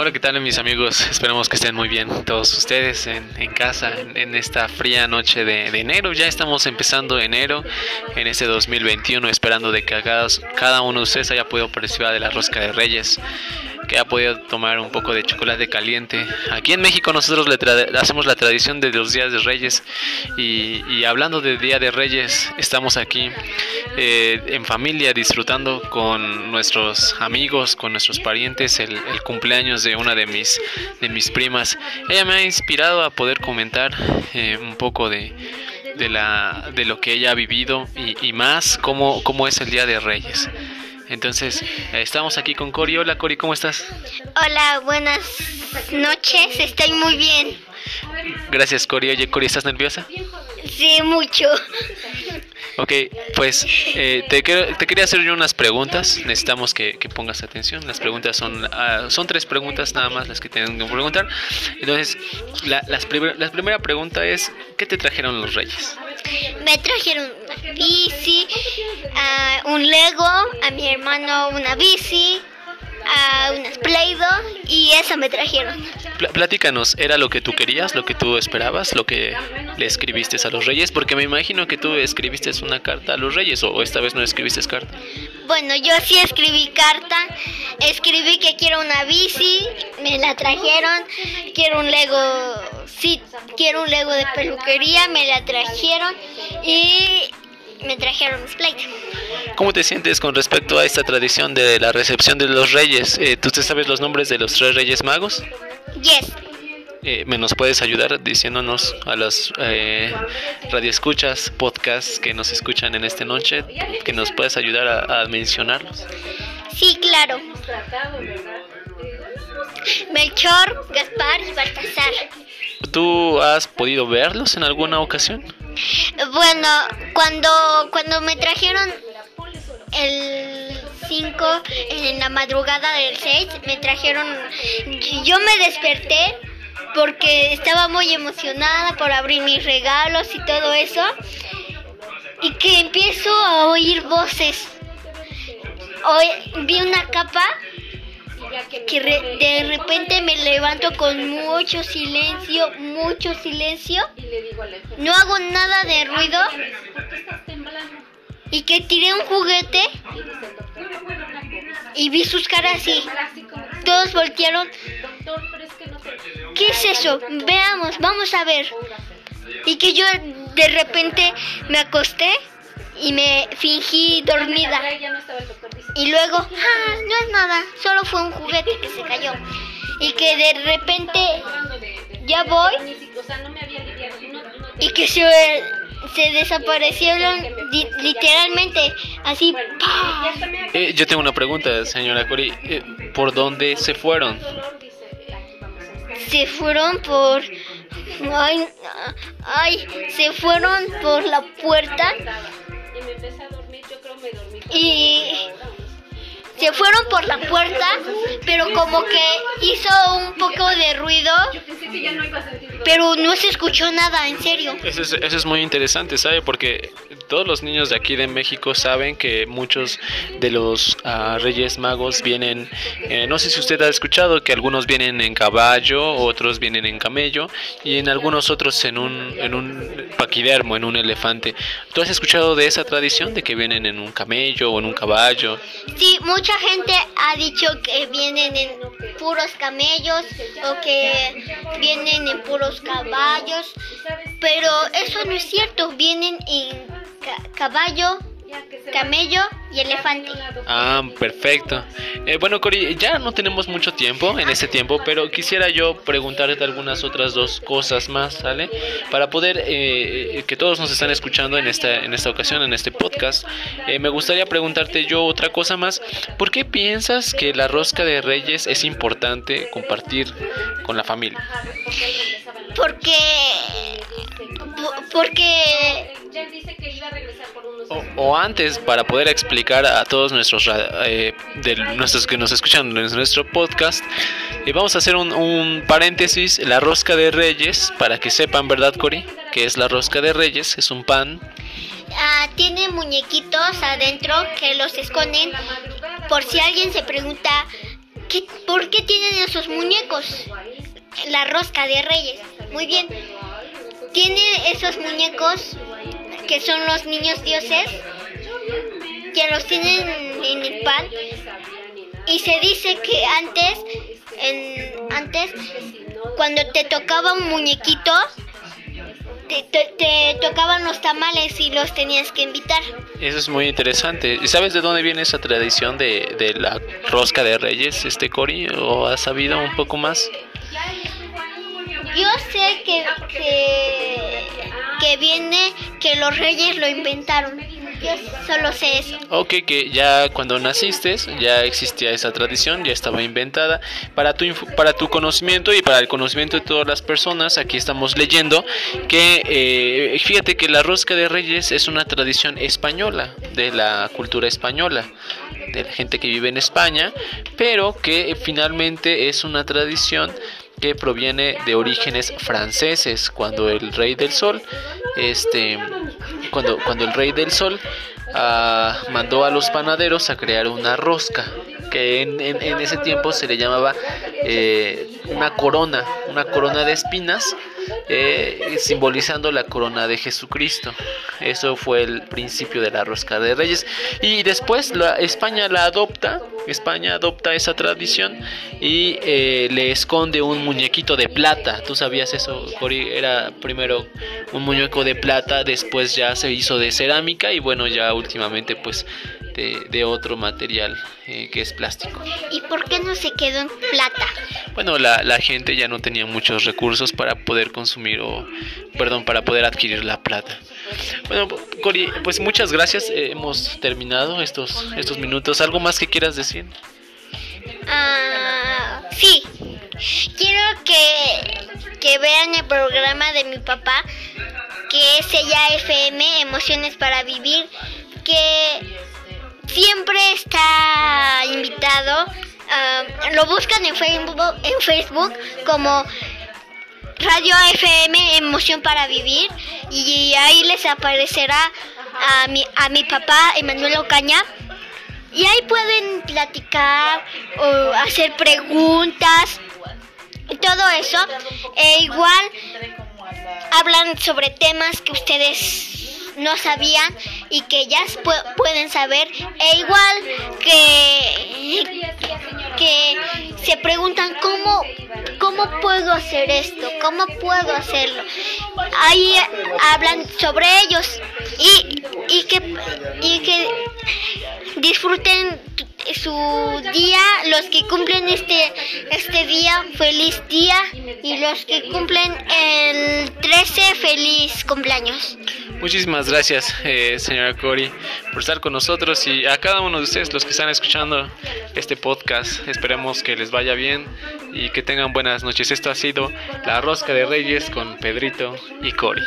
Hola, ¿qué tal mis amigos? Esperamos que estén muy bien todos ustedes en, en casa en, esta fría noche de, de, enero. Ya estamos empezando enero en este 2021 esperando de que cada, cada uno de ustedes haya podido participar de la rosca de reyes que ha podido tomar un poco de chocolate caliente. Aquí en México nosotros le hacemos la tradición de los días de Reyes y, hablando de Día de Reyes, estamos aquí eh, en familia disfrutando con nuestros amigos, con nuestros parientes el, cumpleaños de una de mis, de mis primas. Ella me ha inspirado a poder comentar eh, un poco de, de, la, de lo que ella ha vivido y, y más cómo, cómo es el Día de Reyes. Entonces, estamos aquí con Cori. Hola Cori, ¿cómo estás? Hola, buenas noches, estoy muy bien. Gracias Cori. Oye Cori, ¿estás nerviosa? Sí, mucho. Ok, pues eh, te, te, quería hacer yo unas preguntas. Necesitamos que, pongas atención. Las preguntas son ah, son tres preguntas nada más las que tienen que preguntar. Entonces, la, las la primera pregunta es, ¿qué te trajeron los reyes? Me trajeron una bici, un Lego, a mi hermano una bici, eso me trajeron. platícanos, ¿era lo que tú querías, lo que tú esperabas, lo que le escribiste a los reyes? Porque me imagino que tú escribiste una carta a los reyes o esta vez no escribiste carta. Bueno, yo sí escribí carta, escribí que quiero una bici, me la trajeron, quiero un Lego, sí, quiero un Lego de peluquería, me la trajeron y me trajeron un plate. ¿Cómo te sientes con respecto a esta tradición de la recepción de los reyes? Eh, ¿Tú te sabes los nombres de los tres reyes magos? Yes. Eh, ¿Me nos puedes ayudar diciéndonos a los eh, radioescuchas, podcasts que nos escuchan en esta noche, que nos puedes ayudar a, mencionarlos? Sí, claro. Melchor, Gaspar y Baltasar. ¿Tú has podido verlos en alguna ocasión? Bueno, cuando, cuando me trajeron el 5 en la madrugada del 6, me trajeron, yo me desperté porque estaba muy emocionada por abrir mis regalos y todo eso, y que empiezo a oír voces. Hoy vi una capa que de repente me levanto con mucho silencio, mucho silencio. No hago nada de ruido. Y que tiré un juguete y vi sus caras y todos voltearon. ¿Qué es eso? Veamos, vamos a ver. Y que yo de repente me acosté y me fingí dormida. Y luego, ah, no es nada, solo fue un juguete que se cayó. Y que de repente ya voy y que se, se desaparecieron literalmente, así. Eh, yo tengo una pregunta, señora Cori. Eh, ¿Por dónde se fueron? Se fueron por... Ay, ay, se fueron por la puerta y se fueron por la puerta, pero como que hizo un poco de ruido, pero no se escuchó nada, en serio. Eso es, eso es muy interesante, ¿sabe? Porque todos los niños de aquí de México saben que muchos de los ah, Reyes Magos vienen, eh, no sé si usted ha escuchado que algunos vienen en caballo, otros vienen en camello y en algunos otros en un, en un paquidermo, en un elefante. ¿Tú has escuchado de esa tradición de que vienen en un camello o en un caballo? Sí, mucha gente ha dicho que vienen en puros camellos o que vienen en puros caballos, pero eso no es cierto, vienen en caballo, camello y elefante. Ah, perfecto. Eh, bueno, Cori, ya no tenemos mucho tiempo en este tiempo, pero quisiera yo preguntarte algunas otras dos cosas más, ¿sale? Para poder eh, que todos nos están escuchando en esta, en esta ocasión, en este podcast, eh, me gustaría preguntarte yo otra cosa más. ¿Por qué piensas que la rosca de Reyes es importante compartir con la familia? Porque porque o, antes para poder explicar a todos nuestros eh, de nuestros que nos escuchan en nuestro podcast y vamos a hacer un, paréntesis la rosca de reyes para que sepan verdad Cori que es la rosca de reyes es un pan. Ah, tiene muñequitos adentro que los esconden. Por si alguien se pregunta ¿qué, ¿por qué tienen esos muñecos? La rosca de reyes. Muy bien. Tiene esos muñecos que son los niños dioses, que los tienen en el pan. Y se dice que antes, en, antes, cuando te tocaba un muñequito, te, te- tocaban los tamales y los tenías que invitar. Eso es muy interesante. ¿Y sabes de dónde viene esa tradición de, de la rosca de reyes, este Cori? ¿O has sabido un poco más? Yo sé que, que, viene que los reyes lo inventaron. Yo solo sé eso. Ok, que ya cuando naciste ya existía esa tradición, ya estaba inventada. Para tu, para tu conocimiento y para el conocimiento de todas las personas, aquí estamos leyendo que, eh, fíjate que la rosca de reyes es una tradición española, de la cultura española, de la gente que vive en España, pero que finalmente es una tradición que proviene de orígenes franceses, cuando el rey del sol, este, cuando, cuando el rey del sol ah, mandó a los panaderos a crear una rosca, que en, en- en ese tiempo se le llamaba eh, una corona, una corona de espinas, eh, simbolizando la corona de Jesucristo. Eso fue el principio de la rosca de reyes. Y después España la adopta, España adopta esa tradición y eh, le esconde un muñequito de plata. ¿Tú sabías eso, Cori? Era primero un muñeco de plata, después ya se hizo de cerámica y bueno, ya últimamente pues de, de otro material eh, que es plástico. ¿Y por qué no se quedó en plata? Bueno, la, la gente ya no tenía muchos recursos para poder consumir o, perdón, para poder adquirir la plata. Bueno, Cori, pues muchas gracias. eh, hemos terminado estos, estos minutos. ¿Algo más que quieras decir? Ah, sí. Quiero que, que vean el programa de mi papá, que es ella FM, Emociones para Vivir, que siempre está invitado. Ah, lo buscan en Facebook, en Facebook como Radio FM Emoción para Vivir y ahí les aparecerá a mi, a mi papá Emanuel Ocaña y ahí pueden platicar o hacer preguntas y todo eso. E igual hablan sobre temas que ustedes no sabían y que pu- pueden saber. E igual que, que se preguntan cómo, cómo puedo hacer esto, cómo puedo hacerlo. Ahí hablan sobre ellos y, y que, y que disfruten su día, los que cumplen este, este día, feliz día, y los que cumplen el 13, feliz cumpleaños. Muchísimas gracias, eh, señora Cori, por estar con nosotros y a cada uno de ustedes, los que están escuchando este podcast. Esperemos que les vaya bien y que tengan buenas noches. Esto ha sido La Rosca de Reyes con Pedrito y Cori.